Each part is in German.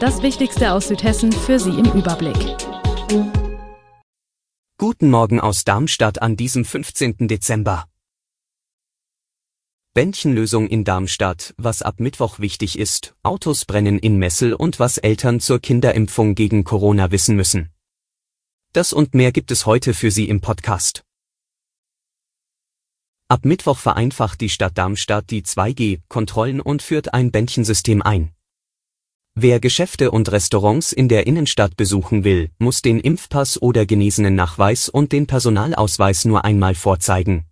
Das Wichtigste aus Südhessen für Sie im Überblick. Guten Morgen aus Darmstadt an diesem 15. Dezember. Bändchenlösung in Darmstadt, was ab Mittwoch wichtig ist, Autos brennen in Messel und was Eltern zur Kinderimpfung gegen Corona wissen müssen. Das und mehr gibt es heute für Sie im Podcast. Ab Mittwoch vereinfacht die Stadt Darmstadt die 2G-Kontrollen und führt ein Bändchensystem ein. Wer Geschäfte und Restaurants in der Innenstadt besuchen will, muss den Impfpass oder genesenen Nachweis und den Personalausweis nur einmal vorzeigen.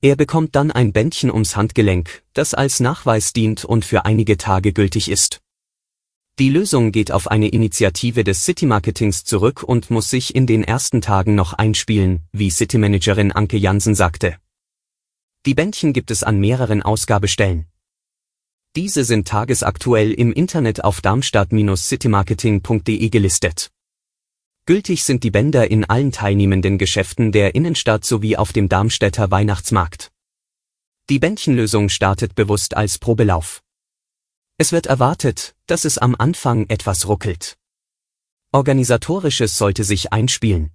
Er bekommt dann ein Bändchen ums Handgelenk, das als Nachweis dient und für einige Tage gültig ist. Die Lösung geht auf eine Initiative des City Marketings zurück und muss sich in den ersten Tagen noch einspielen, wie Citymanagerin Anke Jansen sagte. Die Bändchen gibt es an mehreren Ausgabestellen. Diese sind tagesaktuell im Internet auf darmstadt-citymarketing.de gelistet. Gültig sind die Bänder in allen teilnehmenden Geschäften der Innenstadt sowie auf dem Darmstädter Weihnachtsmarkt. Die Bändchenlösung startet bewusst als Probelauf. Es wird erwartet, dass es am Anfang etwas ruckelt. Organisatorisches sollte sich einspielen.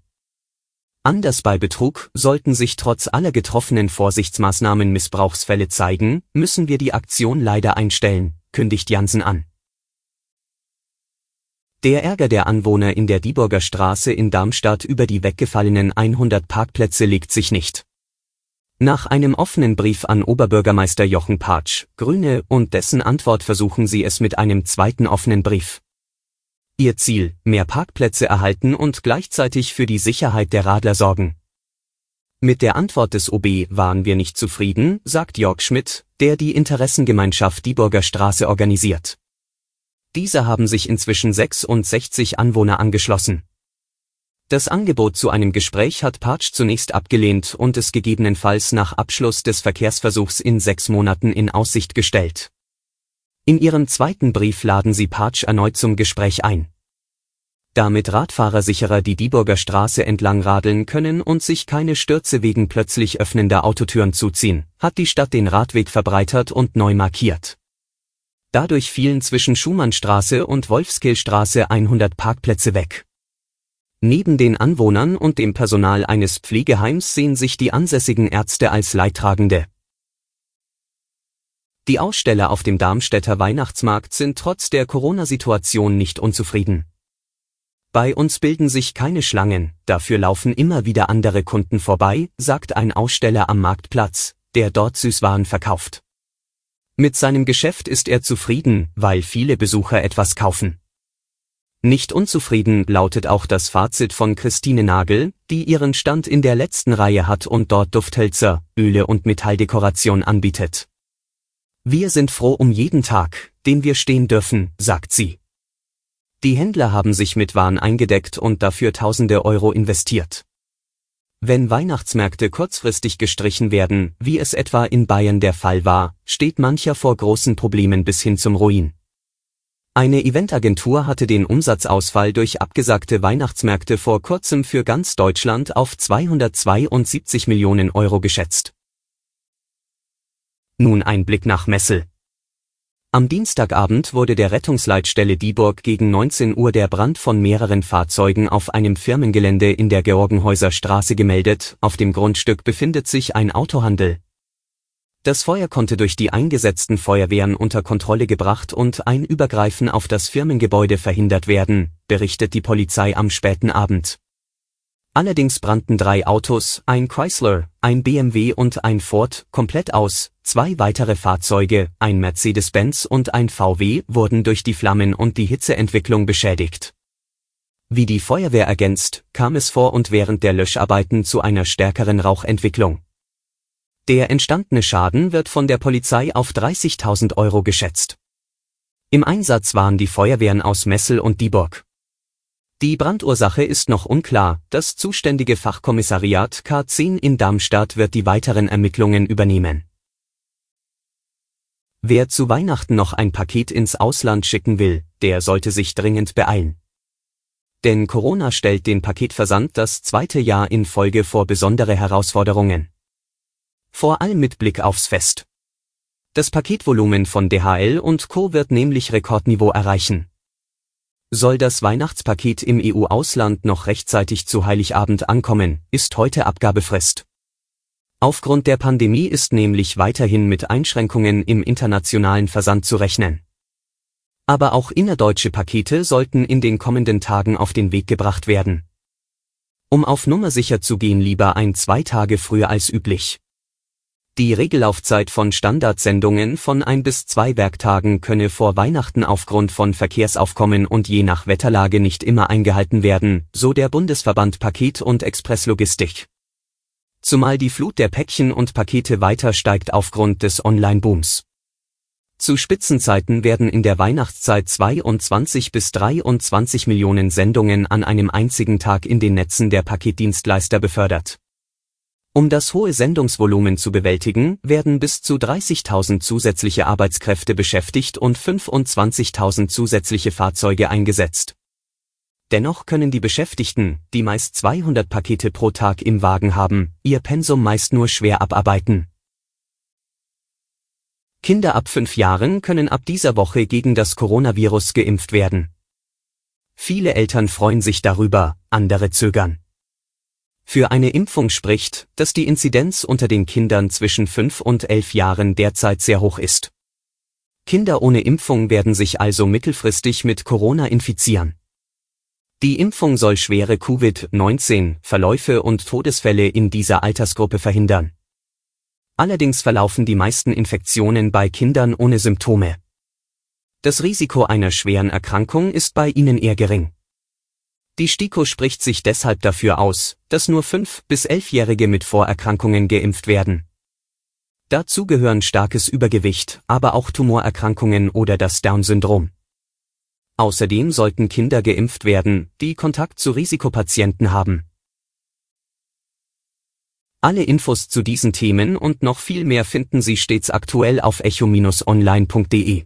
Anders bei Betrug, sollten sich trotz aller getroffenen Vorsichtsmaßnahmen Missbrauchsfälle zeigen, müssen wir die Aktion leider einstellen, kündigt Jansen an. Der Ärger der Anwohner in der Dieburger Straße in Darmstadt über die weggefallenen 100 Parkplätze legt sich nicht. Nach einem offenen Brief an Oberbürgermeister Jochen Patsch, Grüne und dessen Antwort versuchen sie es mit einem zweiten offenen Brief. Ihr Ziel, mehr Parkplätze erhalten und gleichzeitig für die Sicherheit der Radler sorgen. Mit der Antwort des OB waren wir nicht zufrieden, sagt Jörg Schmidt, der die Interessengemeinschaft Dieburger Straße organisiert. Diese haben sich inzwischen 66 Anwohner angeschlossen. Das Angebot zu einem Gespräch hat Patsch zunächst abgelehnt und es gegebenenfalls nach Abschluss des Verkehrsversuchs in sechs Monaten in Aussicht gestellt. In ihrem zweiten Brief laden sie Patsch erneut zum Gespräch ein. Damit Radfahrer sicherer die Dieburger Straße entlang radeln können und sich keine Stürze wegen plötzlich öffnender Autotüren zuziehen, hat die Stadt den Radweg verbreitert und neu markiert. Dadurch fielen zwischen Schumannstraße und Wolfskillstraße 100 Parkplätze weg. Neben den Anwohnern und dem Personal eines Pflegeheims sehen sich die ansässigen Ärzte als Leidtragende. Die Aussteller auf dem Darmstädter Weihnachtsmarkt sind trotz der Corona-Situation nicht unzufrieden. Bei uns bilden sich keine Schlangen, dafür laufen immer wieder andere Kunden vorbei, sagt ein Aussteller am Marktplatz, der dort Süßwaren verkauft. Mit seinem Geschäft ist er zufrieden, weil viele Besucher etwas kaufen. Nicht unzufrieden lautet auch das Fazit von Christine Nagel, die ihren Stand in der letzten Reihe hat und dort Dufthölzer, Öle und Metalldekoration anbietet. Wir sind froh um jeden Tag, den wir stehen dürfen, sagt sie. Die Händler haben sich mit Waren eingedeckt und dafür tausende Euro investiert. Wenn Weihnachtsmärkte kurzfristig gestrichen werden, wie es etwa in Bayern der Fall war, steht mancher vor großen Problemen bis hin zum Ruin. Eine Eventagentur hatte den Umsatzausfall durch abgesagte Weihnachtsmärkte vor kurzem für ganz Deutschland auf 272 Millionen Euro geschätzt. Nun ein Blick nach Messel. Am Dienstagabend wurde der Rettungsleitstelle Dieburg gegen 19 Uhr der Brand von mehreren Fahrzeugen auf einem Firmengelände in der Georgenhäuser Straße gemeldet, auf dem Grundstück befindet sich ein Autohandel. Das Feuer konnte durch die eingesetzten Feuerwehren unter Kontrolle gebracht und ein Übergreifen auf das Firmengebäude verhindert werden, berichtet die Polizei am späten Abend. Allerdings brannten drei Autos, ein Chrysler, ein BMW und ein Ford, komplett aus, zwei weitere Fahrzeuge, ein Mercedes-Benz und ein VW, wurden durch die Flammen und die Hitzeentwicklung beschädigt. Wie die Feuerwehr ergänzt, kam es vor und während der Löscharbeiten zu einer stärkeren Rauchentwicklung. Der entstandene Schaden wird von der Polizei auf 30.000 Euro geschätzt. Im Einsatz waren die Feuerwehren aus Messel und Dieburg. Die Brandursache ist noch unklar, das zuständige Fachkommissariat K10 in Darmstadt wird die weiteren Ermittlungen übernehmen. Wer zu Weihnachten noch ein Paket ins Ausland schicken will, der sollte sich dringend beeilen. Denn Corona stellt den Paketversand das zweite Jahr in Folge vor besondere Herausforderungen. Vor allem mit Blick aufs Fest. Das Paketvolumen von DHL und Co. wird nämlich Rekordniveau erreichen. Soll das Weihnachtspaket im EU-Ausland noch rechtzeitig zu Heiligabend ankommen, ist heute Abgabefrist. Aufgrund der Pandemie ist nämlich weiterhin mit Einschränkungen im internationalen Versand zu rechnen. Aber auch innerdeutsche Pakete sollten in den kommenden Tagen auf den Weg gebracht werden. Um auf Nummer sicher zu gehen, lieber ein zwei Tage früher als üblich. Die Regellaufzeit von Standardsendungen von ein bis zwei Werktagen könne vor Weihnachten aufgrund von Verkehrsaufkommen und je nach Wetterlage nicht immer eingehalten werden, so der Bundesverband Paket- und Expresslogistik. Zumal die Flut der Päckchen und Pakete weiter steigt aufgrund des Online-Booms. Zu Spitzenzeiten werden in der Weihnachtszeit 22 bis 23 Millionen Sendungen an einem einzigen Tag in den Netzen der Paketdienstleister befördert. Um das hohe Sendungsvolumen zu bewältigen, werden bis zu 30.000 zusätzliche Arbeitskräfte beschäftigt und 25.000 zusätzliche Fahrzeuge eingesetzt. Dennoch können die Beschäftigten, die meist 200 Pakete pro Tag im Wagen haben, ihr Pensum meist nur schwer abarbeiten. Kinder ab fünf Jahren können ab dieser Woche gegen das Coronavirus geimpft werden. Viele Eltern freuen sich darüber, andere zögern. Für eine Impfung spricht, dass die Inzidenz unter den Kindern zwischen 5 und 11 Jahren derzeit sehr hoch ist. Kinder ohne Impfung werden sich also mittelfristig mit Corona infizieren. Die Impfung soll schwere Covid-19-Verläufe und Todesfälle in dieser Altersgruppe verhindern. Allerdings verlaufen die meisten Infektionen bei Kindern ohne Symptome. Das Risiko einer schweren Erkrankung ist bei ihnen eher gering. Die STIKO spricht sich deshalb dafür aus, dass nur 5- bis 11-Jährige mit Vorerkrankungen geimpft werden. Dazu gehören starkes Übergewicht, aber auch Tumorerkrankungen oder das Down-Syndrom. Außerdem sollten Kinder geimpft werden, die Kontakt zu Risikopatienten haben. Alle Infos zu diesen Themen und noch viel mehr finden Sie stets aktuell auf echo-online.de.